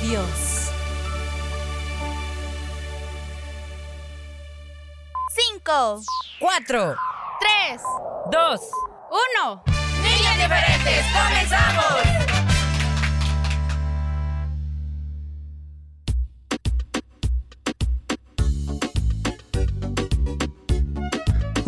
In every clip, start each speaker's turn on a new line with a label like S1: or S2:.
S1: de Dios.
S2: Cinco,
S3: Cuatro,
S2: tres,
S3: dos,
S2: uno.
S3: niñas diferentes, comenzamos.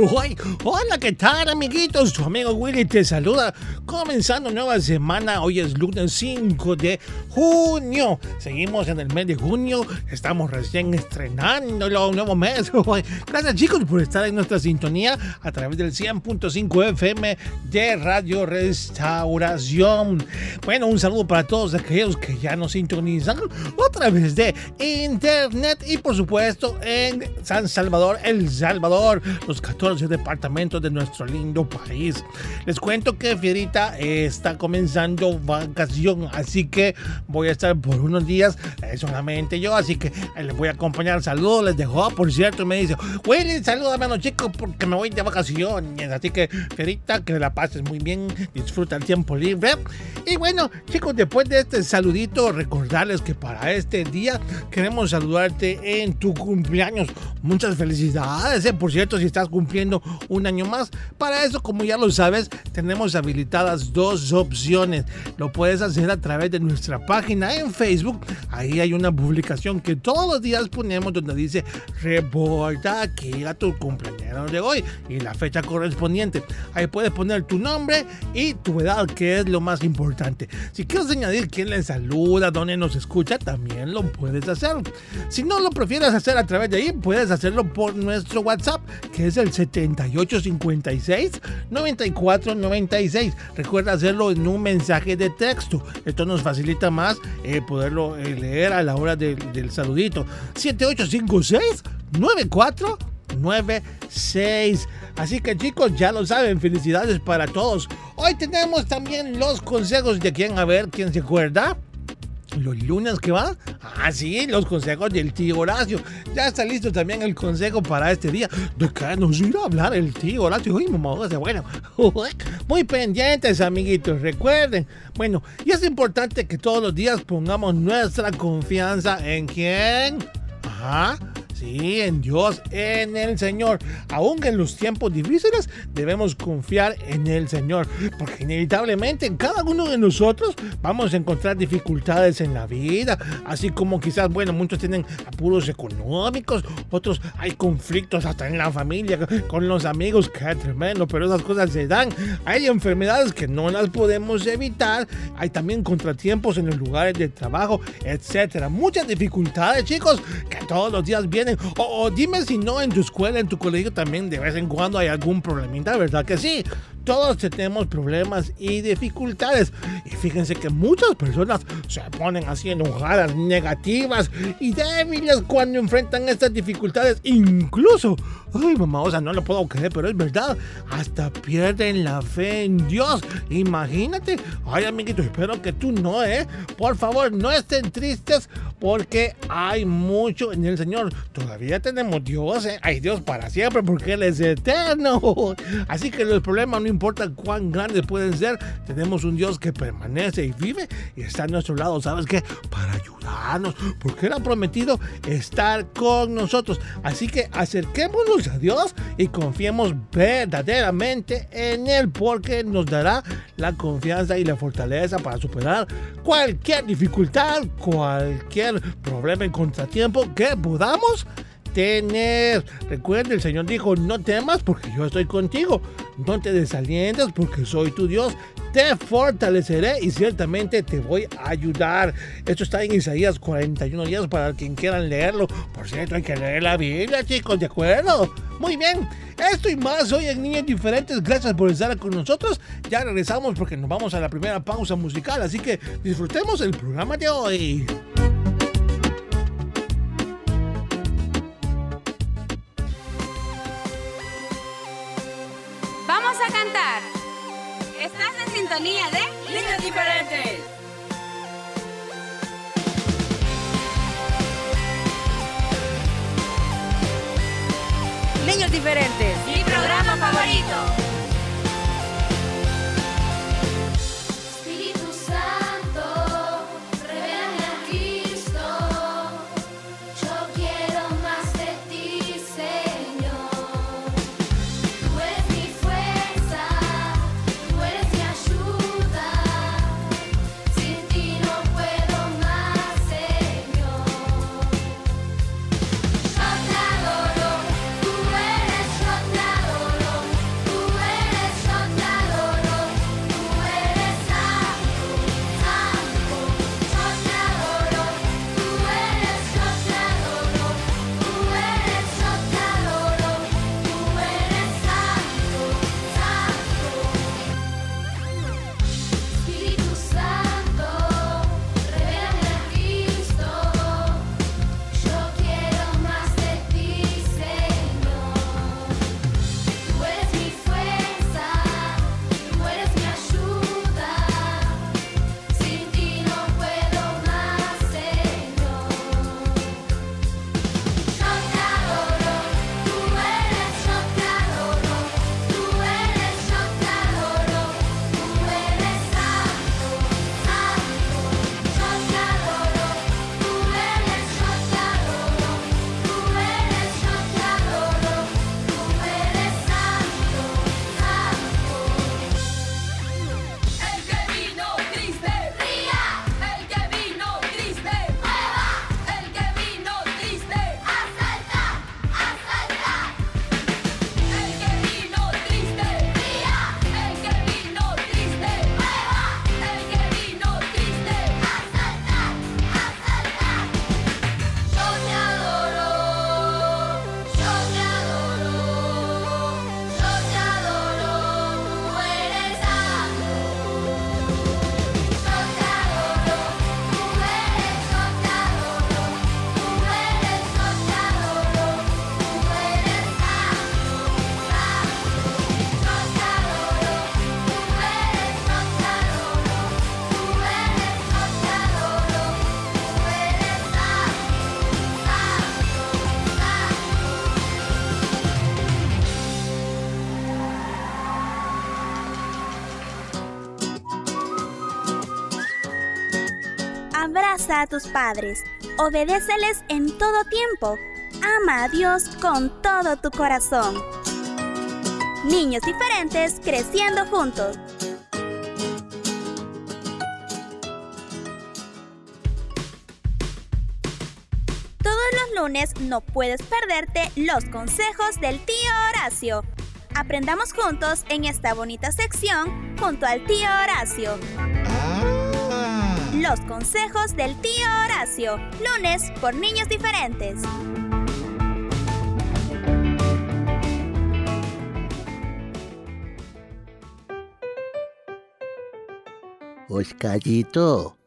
S4: Hola, ¿qué tal, amiguitos? Tu amigo Willy te saluda. Comenzando nueva semana, hoy es lunes 5 de junio. Seguimos en el mes de junio, estamos recién estrenándolo, un nuevo mes. Gracias, chicos, por estar en nuestra sintonía a través del 100.5 FM de Radio Restauración. Bueno, un saludo para todos aquellos que ya nos sintonizan a través de internet y, por supuesto, en San Salvador, El Salvador, los 14 departamentos de nuestro lindo país. Les cuento que Fierita eh, está comenzando vacación, así que voy a estar por unos días eh, solamente yo, así que eh, les voy a acompañar. Saludos, les dejo, por cierto, me dice, Willy, salúdame a los chicos porque me voy de vacaciones. Así que, Fierita, que la pases muy bien, disfruta el tiempo libre. Y bueno, chicos, después de este saludito, recordarles que para este día queremos saludarte en tu cumpleaños. Muchas felicidades, por cierto, si estás cumpliendo un año más. Para eso, como ya lo sabes, tenemos habilitadas dos opciones. Lo puedes hacer a través de nuestra página en Facebook. Ahí hay una publicación que todos los días ponemos donde dice reporta aquí a tu cumpleaños de hoy y la fecha correspondiente. Ahí puedes poner tu nombre y tu edad, que es lo más importante. Si quieres añadir quién le saluda, dónde nos escucha, también lo puedes hacer. Si no lo prefieres hacer a través de ahí, puedes hacerlo por nuestro WhatsApp, que es el 7856 9496. Recuerda hacerlo en un mensaje de texto. Esto nos facilita más eh, poderlo eh, leer a la hora de- del saludito. 7856 9496. Así que chicos, ya lo saben, felicidades para todos. Hoy tenemos también los consejos de quién, a ver, quién se acuerda. Los lunes que va. Ah, sí, los consejos del tío Horacio. Ya está listo también el consejo para este día. ¿De qué nos irá a hablar el tío Horacio? Uy, mamá, bueno. Muy pendientes, amiguitos. Recuerden. Bueno, y es importante que todos los días pongamos nuestra confianza en quién. Ajá. Sí, en Dios, en el Señor. Aún en los tiempos difíciles debemos confiar en el Señor, porque inevitablemente en cada uno de nosotros vamos a encontrar dificultades en la vida, así como quizás, bueno, muchos tienen apuros económicos, otros hay conflictos hasta en la familia, con los amigos, que tremendo, pero esas cosas se dan. Hay enfermedades que no las podemos evitar, hay también contratiempos en los lugares de trabajo, etcétera. Muchas dificultades, chicos, que todos los días vienen. O, dime si no en tu escuela, en tu colegio también de vez en cuando hay algún problemita, ¿verdad que sí? Todos tenemos problemas y dificultades. Y fíjense que muchas personas se ponen así enojadas, negativas y débiles cuando enfrentan estas dificultades. Incluso, ay mamá, o sea, no lo puedo creer, pero es verdad, hasta pierden la fe en Dios. Imagínate, ay amiguito, espero que tú no, ¿eh? Por favor, no estén tristes porque hay mucho en el Señor. Todavía tenemos Dios, ¿eh? Hay Dios para siempre porque Él es eterno. Así que los problemas, no importa cuán grandes pueden ser, tenemos un Dios que permanece y vive y está a nuestro lado, ¿sabes qué? Para ayudarnos, porque ha prometido estar con nosotros. Así que acerquémonos a Dios y confiemos verdaderamente en Él, porque nos dará la confianza y la fortaleza para superar cualquier dificultad, cualquier problema en contratiempo que podamos tener. Recuerda, el Señor dijo, no temas porque yo estoy contigo. No te desalientes porque soy tu Dios. Te fortaleceré y ciertamente te voy a ayudar. Esto está en Isaías 41 días para quien quieran leerlo. Por cierto, hay que leer la Biblia, chicos, ¿de acuerdo? Muy bien. Esto y más hoy en Niños Diferentes. Gracias por estar con nosotros. Ya regresamos porque nos vamos a la primera pausa musical. Así que disfrutemos el programa de hoy.
S2: Vamos a cantar. Estás en sintonía de
S3: Niños diferentes. Niños diferentes.
S2: mi programa favorito.
S5: A
S6: tus padres, obedéceles en todo tiempo, ama a Dios con todo tu corazón. Niños diferentes creciendo juntos. Todos los lunes no puedes perderte los consejos del tío Horacio. Aprendamos juntos en esta bonita sección junto al tío Horacio. Los consejos del tío Horacio. Lunes por niños diferentes.
S7: Oscarito,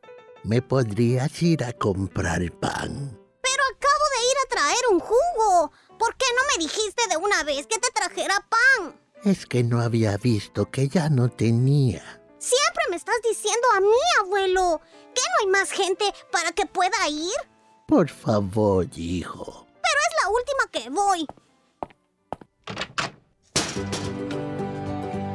S7: ¿me podrías ir a comprar pan?
S8: Pero acabo de ir a traer un jugo. ¿Por qué no me dijiste de una vez que te trajera pan?
S7: Es que no había visto que ya no tenía.
S8: Estás diciendo a mí, abuelo. ¿Que no hay más gente para que pueda ir?
S7: Por favor, hijo.
S8: Pero es la última que voy.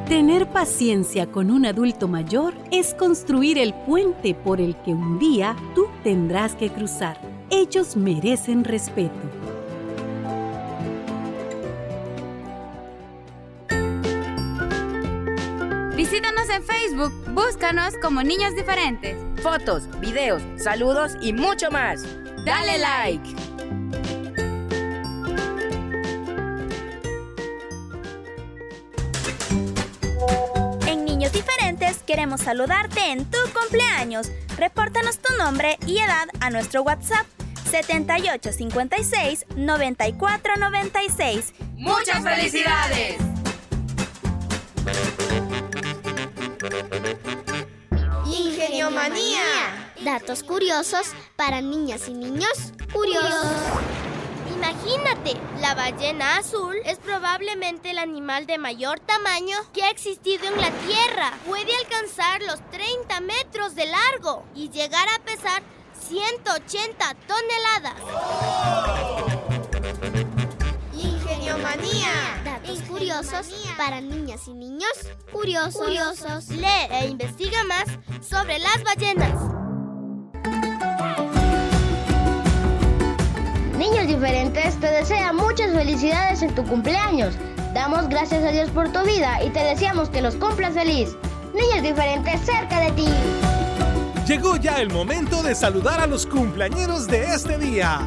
S9: Tener paciencia con un adulto mayor es construir el puente por el que un día tú tendrás que cruzar. Ellos merecen respeto.
S10: En Facebook, búscanos como Niños Diferentes.
S11: Fotos, videos, saludos y mucho más. Dale like.
S12: En Niños Diferentes queremos saludarte en tu cumpleaños. Repórtanos tu nombre y edad a nuestro WhatsApp 7856 9496.
S10: ¡Muchas felicidades!
S13: Ingeniomanía.
S3: Datos curiosos para niñas y niños curiosos. Imagínate, la ballena azul es probablemente el animal de mayor tamaño que ha existido en la Tierra. Puede alcanzar los 30 metros de largo y llegar a pesar 180 toneladas.
S13: Ingeniomanía.
S3: Curiosos para niñas y niños curiosos. Lee e investiga más sobre las ballenas.
S14: Niños diferentes te desea muchas felicidades en tu cumpleaños. Damos gracias a Dios por tu vida y te deseamos que los cumplas feliz. Niños diferentes cerca de ti.
S15: Llegó ya el momento de saludar a los cumpleañeros de este día.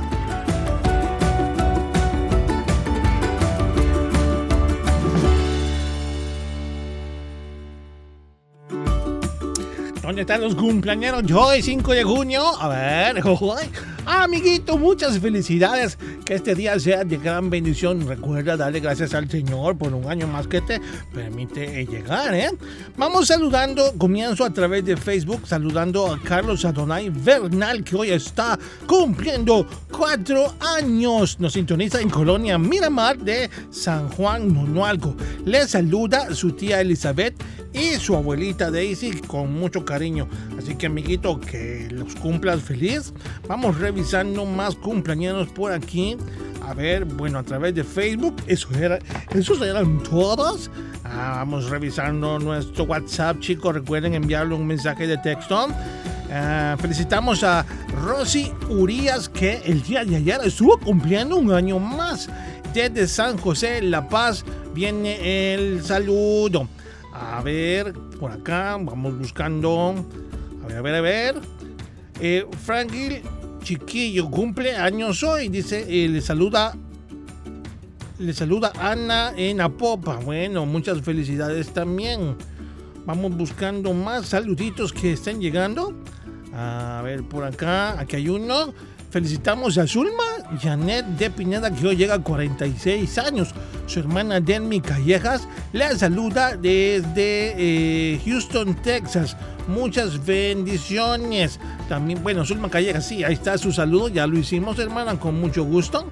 S4: Están los cumpleañeros? Yo, hoy 5 de junio. A ver, ay, amiguito, muchas felicidades. Que este día sea de gran bendición. Recuerda darle gracias al Señor por un año más que te permite eh, llegar, ¿eh? Vamos saludando. Comienzo a través de Facebook, saludando a Carlos Adonai Bernal, que hoy está cumpliendo cuatro años. Nos sintoniza en Colonia Miramar de San Juan Monualco. Le saluda su tía Elizabeth y su abuelita Daisy con mucho cariño. Así que amiguito, que los cumplas feliz. Vamos revisando más cumpleaños por aquí. A ver, bueno, a través de Facebook. Eso era, esos eran todos. Ah, vamos revisando nuestro WhatsApp, chicos. Recuerden enviarle un mensaje de texto. Ah, felicitamos a Rosy Urias que el día de ayer estuvo cumpliendo un año más. Desde San José, La Paz, viene el saludo. A ver, por acá, vamos buscando. A ver, a ver, a ver. Eh, Chiquillo cumple años hoy, dice, eh, le saluda. Le saluda Ana en Apopa. Bueno, muchas felicidades también. Vamos buscando más saluditos que estén llegando. A ver, por acá, aquí hay uno. Felicitamos a Zulma Janet de Pineda, que hoy llega a 46 años. Su hermana Denmi Callejas la saluda desde eh, Houston, Texas. Muchas bendiciones. También, bueno, Zulma Callejas, sí, ahí está su saludo. Ya lo hicimos, hermana, con mucho gusto.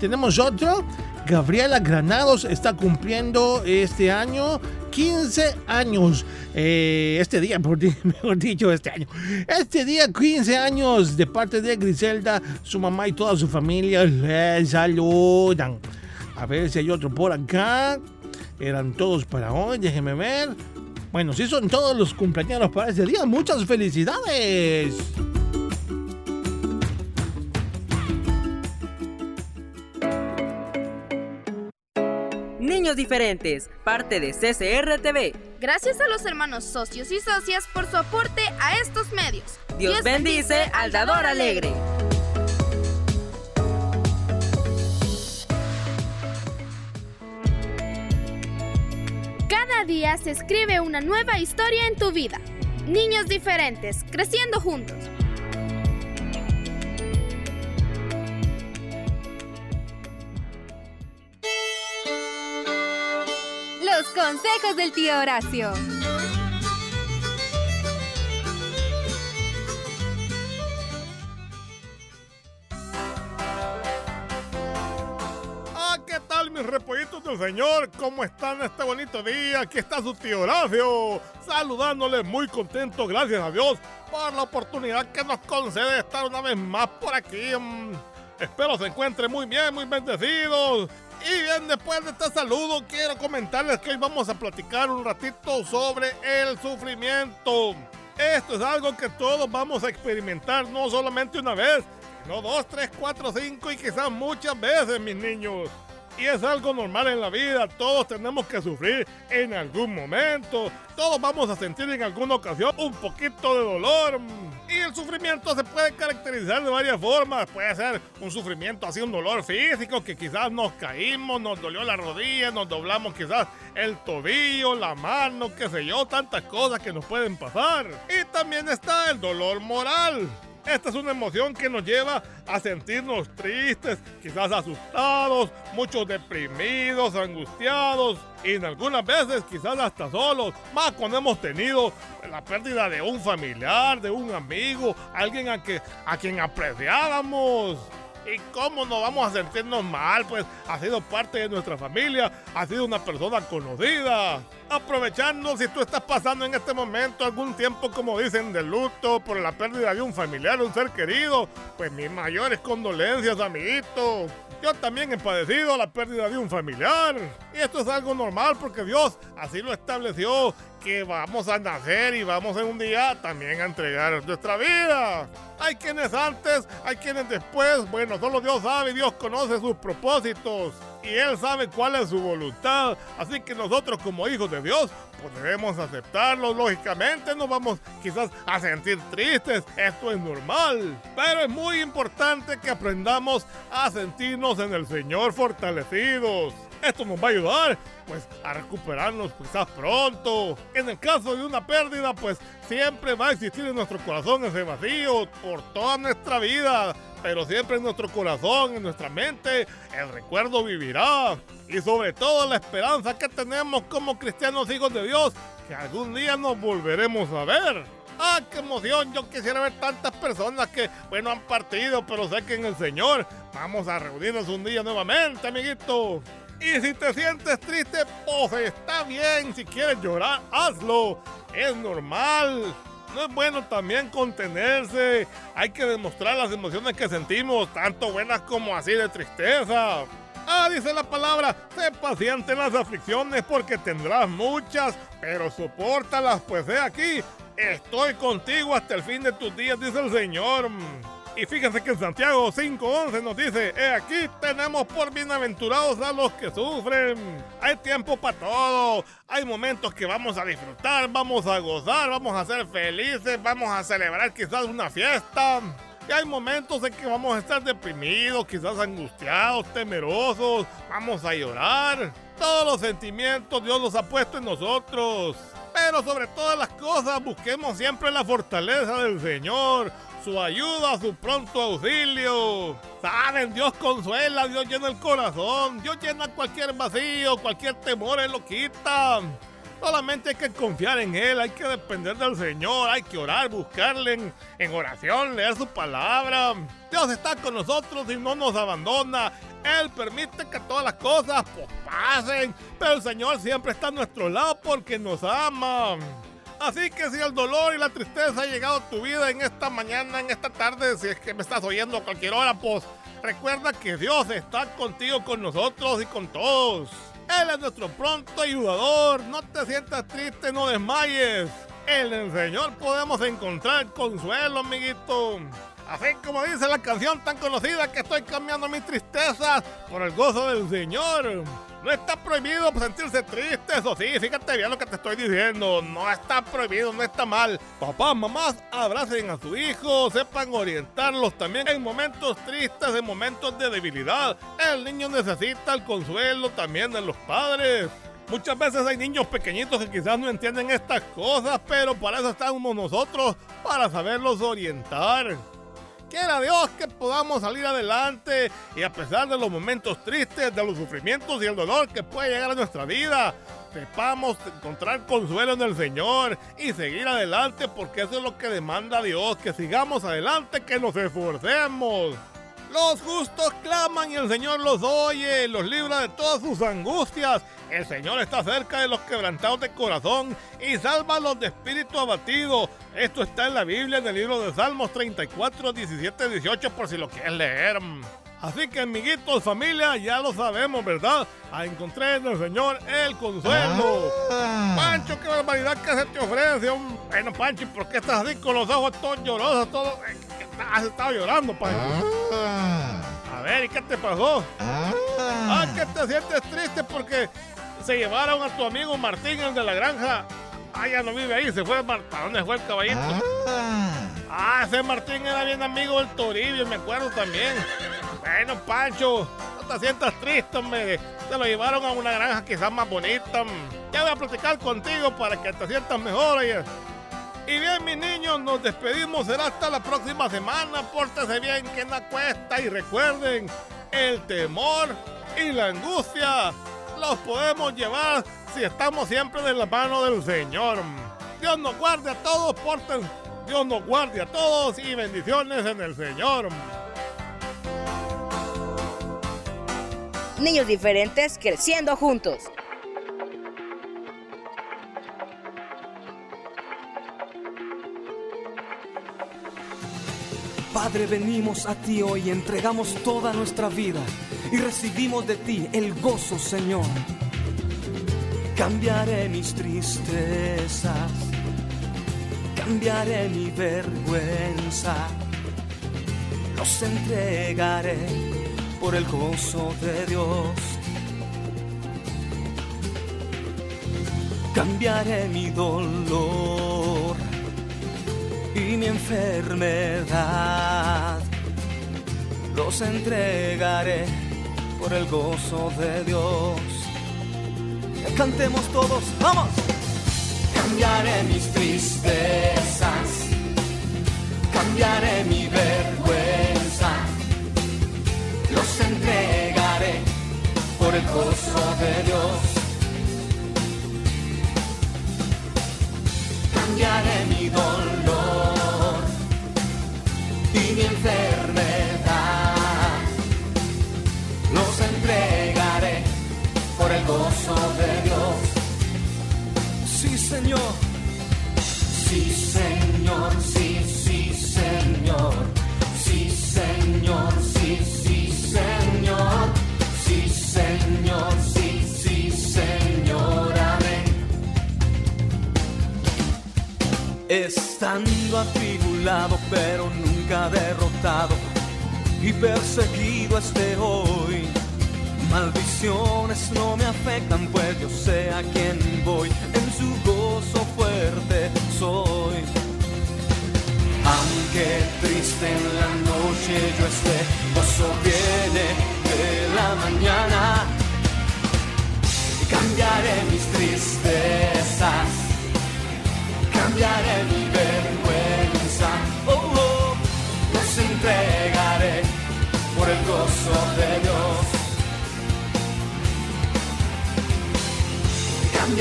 S4: Tenemos otro. Gabriela Granados está cumpliendo este año 15 años. Eh, este día, por mejor dicho, este año. Este día, 15 años, de parte de Griselda, su mamá y toda su familia le saludan. A ver si hay otro por acá. Eran todos para hoy, déjenme ver. Bueno, si son todos los cumpleaños para este día, muchas felicidades.
S11: Niños diferentes, parte de CCR TV.
S10: Gracias a los hermanos socios y socias por su aporte a estos medios.
S11: Dios bendice al dador alegre.
S10: Cada día se escribe una nueva historia en tu vida. Niños diferentes, creciendo juntos. Los consejos del tío Horacio.
S16: Mis repollitos del Señor? ¿Cómo están este bonito día? Aquí está su tío Horacio, saludándoles muy contento, gracias a Dios, por la oportunidad que nos concede de estar una vez más por aquí. Mm, Espero se encuentren muy bien, muy bendecidos. Y bien, después de este saludo, quiero comentarles que hoy vamos a platicar un ratito sobre el sufrimiento. Esto es algo que todos vamos a experimentar, no solamente una vez, no dos, tres, cuatro, cinco y quizás muchas veces, mis niños. Y es algo normal en la vida, todos tenemos que sufrir en algún momento, todos vamos a sentir en alguna ocasión un poquito de dolor. Y el sufrimiento se puede caracterizar de varias formas, puede ser un sufrimiento así, un dolor físico, que quizás nos caímos, nos dolió la rodilla, nos doblamos quizás el tobillo, la mano, qué sé yo, tantas cosas que nos pueden pasar. Y también está el dolor moral. Esta es una emoción que nos lleva a sentirnos tristes, quizás asustados, muchos deprimidos, angustiados y en algunas veces quizás hasta solos, más cuando hemos tenido la pérdida de un familiar, de un amigo, alguien a, a quien apreciábamos. ¿Y cómo no vamos a sentirnos mal? Pues ha sido parte de nuestra familia, ha sido una persona conocida. Aprovechando si tú estás pasando en este momento algún tiempo, como dicen, de luto por la pérdida de un familiar, un ser querido, pues mis mayores condolencias, amiguito. Yo también he padecido la pérdida de un familiar. Y esto es algo normal porque Dios así lo estableció, que vamos a nacer y vamos en un día también a entregar nuestra vida. Hay quienes antes, hay quienes después. Bueno, solo Dios sabe, Dios conoce sus propósitos. Y Él sabe cuál es su voluntad. Así que nosotros como hijos de Dios, pues debemos aceptarlo. Lógicamente nos vamos quizás a sentir tristes. Esto es normal. Pero es muy importante que aprendamos a sentirnos en el Señor fortalecidos. Esto nos va a ayudar, pues, a recuperarnos quizás pronto. En el caso de una pérdida, pues, siempre va a existir en nuestro corazón ese vacío por toda nuestra vida. Pero siempre en nuestro corazón, en nuestra mente, el recuerdo vivirá. Y sobre todo la esperanza que tenemos como cristianos hijos de Dios, que algún día nos volveremos a ver. ¡Ah, qué emoción! Yo quisiera ver tantas personas que, bueno, han partido, pero sé que en el Señor vamos a reunirnos un día nuevamente, amiguito. Y si te sientes triste, pues está bien. Si quieres llorar, hazlo. Es normal. No es bueno también contenerse. Hay que demostrar las emociones que sentimos, tanto buenas como así de tristeza. Ah, dice la palabra, sé paciente en las aflicciones porque tendrás muchas, pero soportalas, pues he aquí, estoy contigo hasta el fin de tus días, dice el Señor. Y fíjense que en Santiago 5.11 nos dice, he aquí tenemos por bienaventurados a los que sufren. Hay tiempo para todo. Hay momentos que vamos a disfrutar, vamos a gozar, vamos a ser felices, vamos a celebrar quizás una fiesta. Y hay momentos en que vamos a estar deprimidos, quizás angustiados, temerosos, vamos a llorar. Todos los sentimientos Dios los ha puesto en nosotros. Pero sobre todas las cosas busquemos siempre la fortaleza del Señor, su ayuda, su pronto auxilio. Saben, Dios consuela, Dios llena el corazón, Dios llena cualquier vacío, cualquier temor, Él lo quita. Solamente hay que confiar en Él, hay que depender del Señor, hay que orar, buscarle en, oración, leer su palabra. Dios está con nosotros y no nos abandona. Él permite que todas las cosas pues, pasen, pero el Señor siempre está a nuestro lado porque nos ama. Así que si el dolor y la tristeza ha llegado a tu vida en esta mañana, en esta tarde, si es que me estás oyendo a cualquier hora, pues recuerda que Dios está contigo, con nosotros y con todos. Él es nuestro pronto ayudador. No te sientas triste, no desmayes. En el Señor podemos encontrar consuelo, amiguito. Así como dice la canción tan conocida que estoy cambiando mis tristezas por el gozo del Señor. No está prohibido sentirse triste, eso sí, fíjate bien lo que te estoy diciendo. No está prohibido, no está mal. Papás, mamás, abracen a su hijo, sepan orientarlos también en momentos tristes, en momentos de debilidad. El niño necesita el consuelo también de los padres. Muchas veces hay niños pequeñitos que quizás no entienden estas cosas, pero para eso estamos nosotros, para saberlos orientar. Quiera Dios que podamos salir adelante y a pesar de los momentos tristes, de los sufrimientos y el dolor que puede llegar a nuestra vida, sepamos encontrar consuelo en el Señor y seguir adelante porque eso es lo que demanda Dios, que sigamos adelante, que nos esforcemos. Los justos claman y el Señor los oye, los libra de todas sus angustias. El Señor está cerca de los quebrantados de corazón y salva a los de espíritu abatido. Esto está en la Biblia, en el libro de Salmos 34, 17, 18, por si lo quieres leer. Así que, amiguitos, familia, ya lo sabemos, ¿verdad? A encontré en el Señor el consuelo. Pancho, qué barbaridad que se te ofrece. Un... Bueno, Pancho, ¿y ¿por qué estás así con los ojos todos llorosos? Todo... Has estado llorando, Pancho. A ver, ¿y qué te pasó? Ah, que te sientes triste porque se llevaron a tu amigo Martín, el de la granja. Ah, ya no vive ahí, se fue. ¿Para dónde fue el caballito? Ah, ese Martín era bien amigo del Toribio, me acuerdo también. Bueno, Pancho, no te sientas triste, hombre. Se lo llevaron a una granja quizás más bonita. Ya voy a platicar contigo para que te sientas mejor. oye. Y bien, mis niños, nos despedimos. Será hasta la próxima semana. Pórtese bien, que no cuesta. Y recuerden, el temor y la angustia los podemos llevar si estamos siempre de la mano del Señor. Dios nos guarde a todos, porten. Dios nos guarde a todos y bendiciones en el Señor.
S11: Niños diferentes creciendo juntos.
S17: Padre, venimos a ti hoy, entregamos toda nuestra vida y recibimos de ti el gozo, Señor. Cambiaré mis tristezas, cambiaré mi vergüenza, los entregaré por el gozo de Dios. Cambiaré mi dolor y mi enfermedad. Los entregaré por el gozo de Dios. Cantemos todos, vamos. Cambiaré mis tristezas, cambiaré mi vergüenza. Los entregaré por el gozo de Dios. Mi dolor y mi enfermedad. Los entregaré por el gozo de Dios. Sí, Señor. Sí, Señor, sí, sí, Señor. Sí, Señor, sí, Estando atribulado pero nunca derrotado y perseguido esté hoy. Maldiciones no me afectan pues yo sé a quién voy, en su gozo fuerte soy. Aunque triste en la noche yo esté, gozo viene de la mañana. Cambiaré mis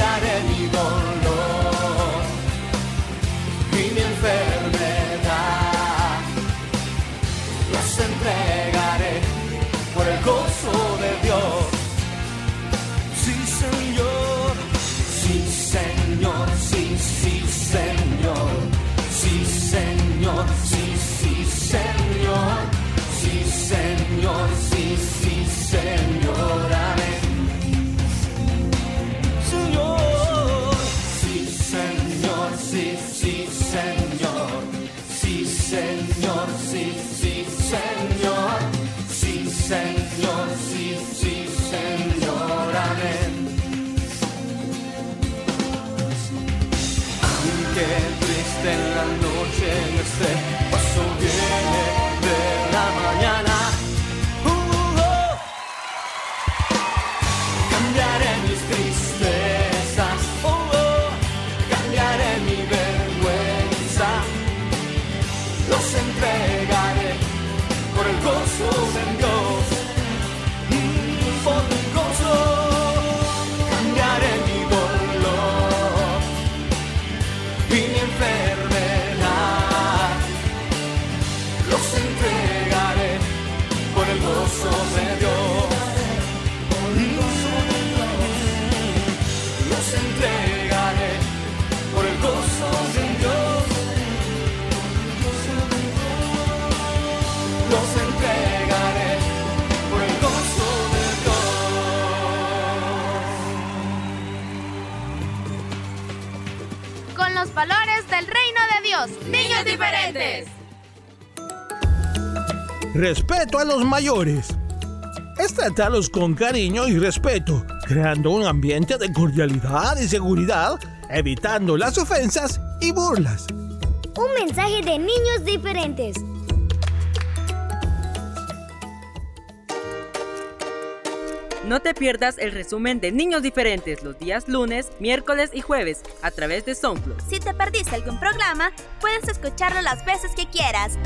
S17: Mi dolor y mi enfermedad, los entregaré por el gozo de Dios. Sí, Señor, sí, Señor, sí, sí, Señor, sí, Señor, sí, sí, Señor, sí, Señor, sí, sí, Señor, triste en la noche no esté, paso viene de la mañana. Uh, oh. Cambiaré mis tristezas, oh, oh. cambiaré mi vergüenza, los entregaré por el gozo de Dios,
S10: Niños diferentes.
S4: Respeto a los mayores. Estratarlos con cariño y respeto, creando un ambiente de cordialidad y seguridad, evitando las ofensas y burlas.
S18: Un mensaje de niños diferentes.
S11: No te pierdas el resumen de Niños Diferentes los días lunes, miércoles y jueves a través de SoundCloud.
S19: Si te perdiste algún programa, puedes escucharlo las veces que quieras.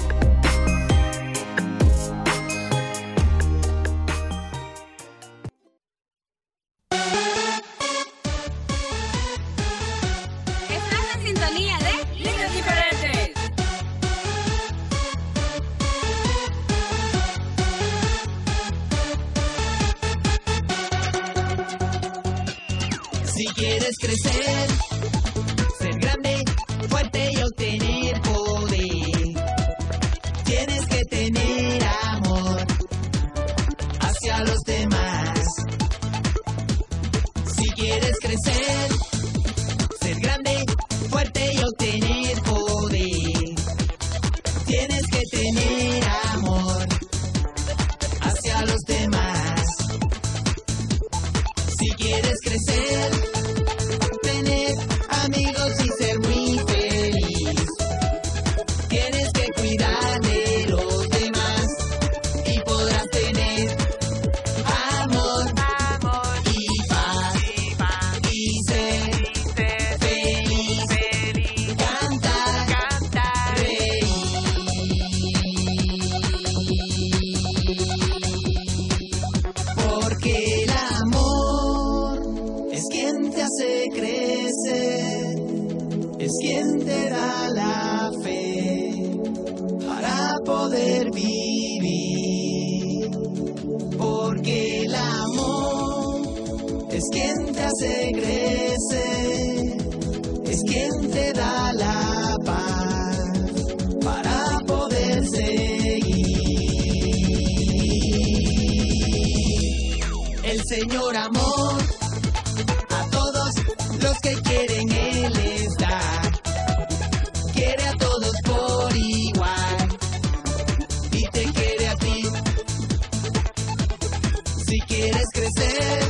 S20: quieres crecer.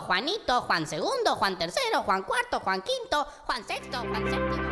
S21: Juanito, Juan segundo, Juan tercero, Juan cuarto, Juan quinto, Juan sexto, Juan séptimo.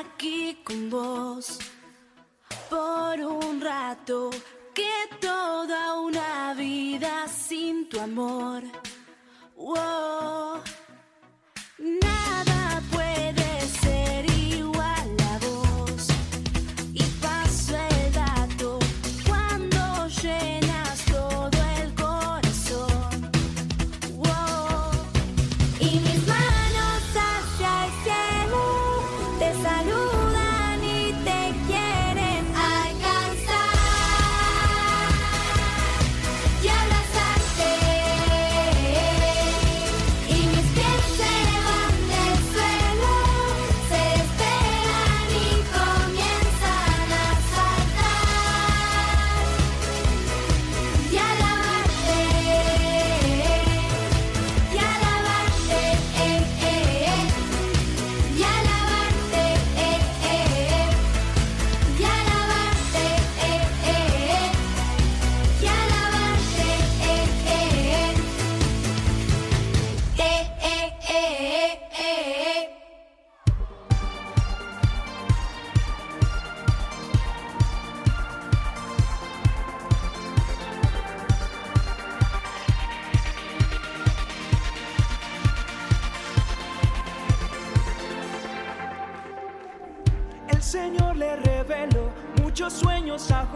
S1: aquí con vos por un rato que toda una vida sin tu amor.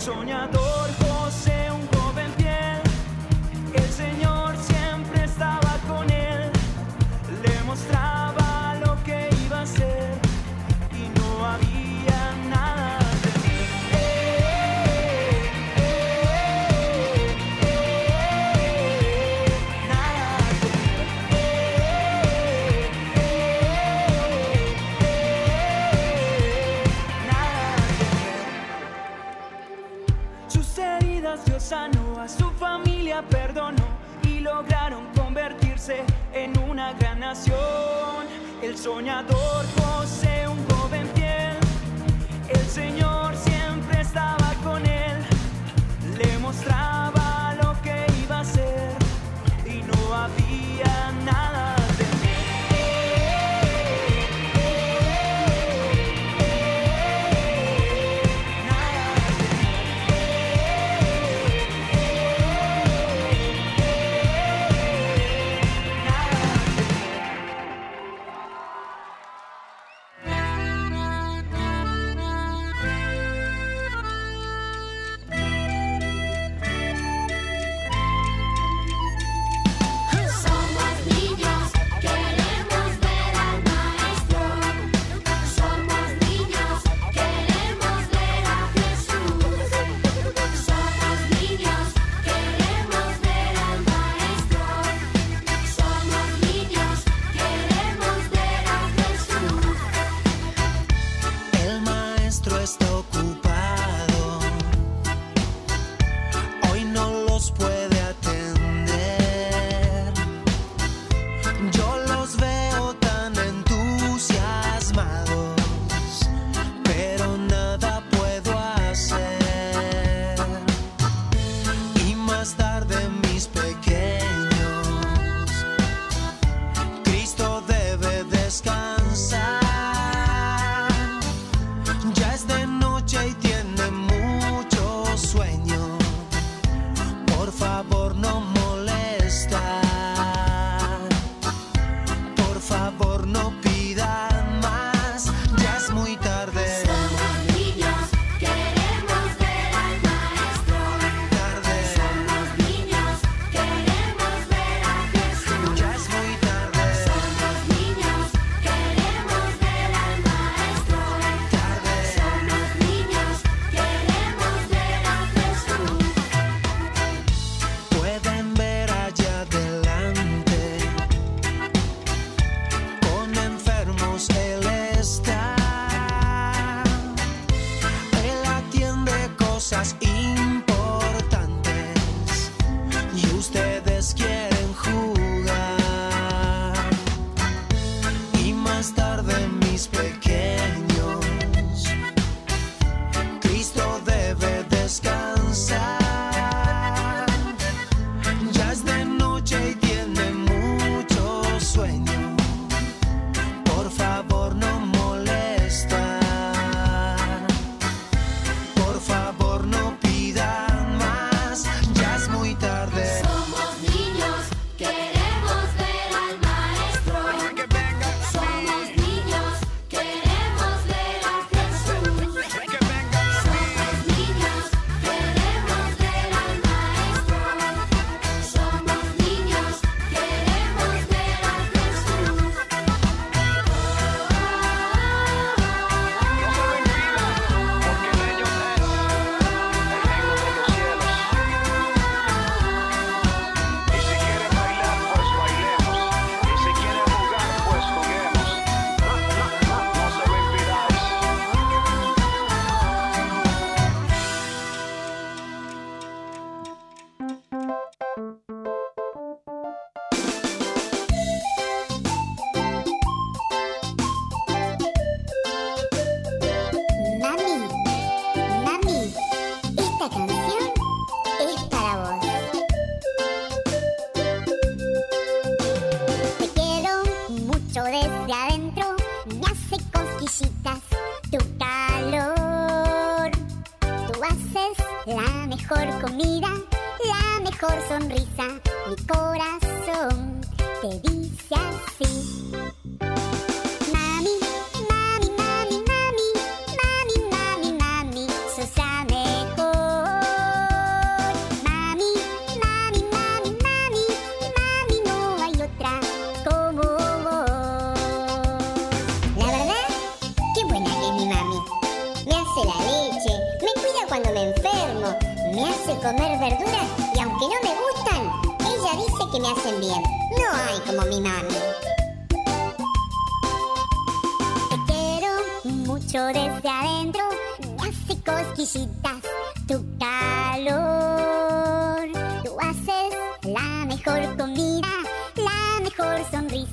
S19: sognatore en una gran nación, el soñador.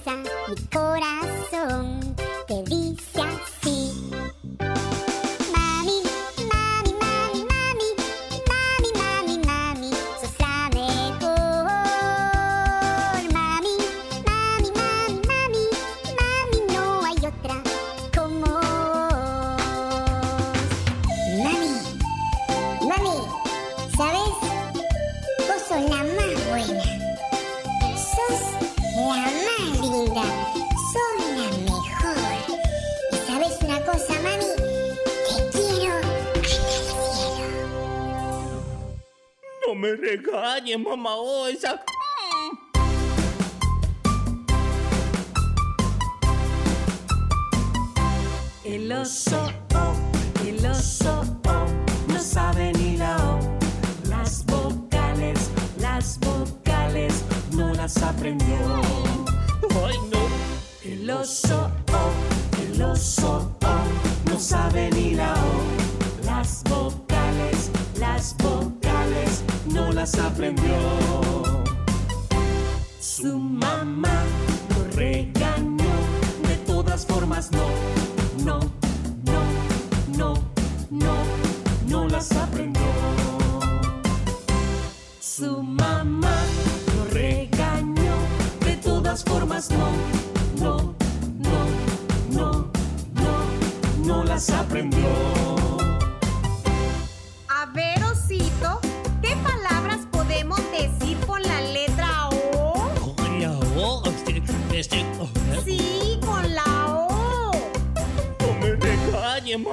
S5: mi corazón. 妈妈我想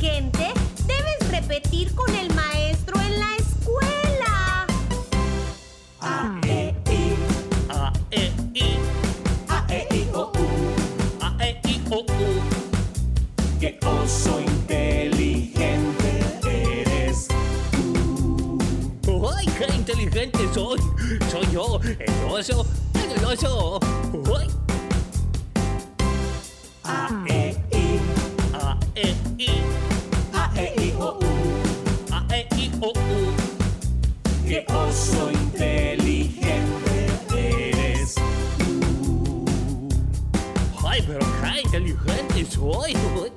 S22: debes repetir con el maestro en la escuela.
S1: A, E, I.
S4: A, E, I.
S1: A, E, I, O, U.
S4: A, E, I, O, U.
S1: Qué oso inteligente eres tú.
S4: ¡Ay, qué inteligente soy! Soy yo, el oso, el oso. ¡Ay!
S6: 我。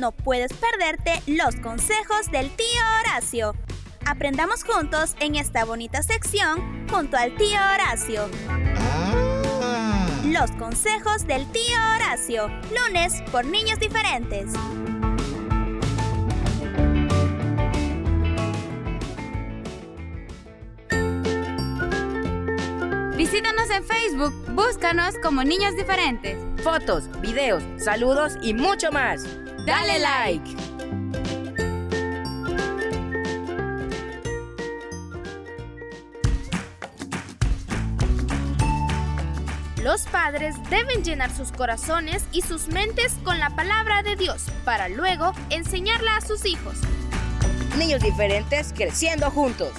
S6: No puedes perderte los consejos del tío Horacio. Aprendamos juntos en esta bonita sección junto al tío Horacio. Los consejos del tío Horacio, lunes por niños diferentes.
S2: Visítanos en Facebook, búscanos como Niños Diferentes.
S11: Fotos, videos, saludos y mucho más.
S2: Dale like. Los padres deben llenar sus corazones y sus mentes con la palabra de Dios para luego enseñarla a sus hijos.
S11: Niños diferentes creciendo juntos.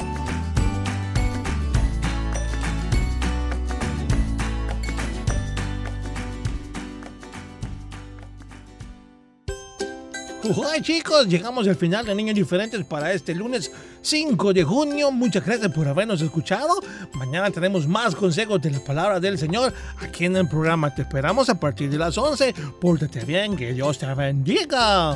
S4: Hola chicos, llegamos al final de Niños Diferentes para este lunes 5 de junio. Muchas gracias por habernos escuchado. Mañana tenemos más consejos de la palabra del Señor aquí en el programa. Te esperamos a partir de las 11. Pórtate bien, que Dios te bendiga.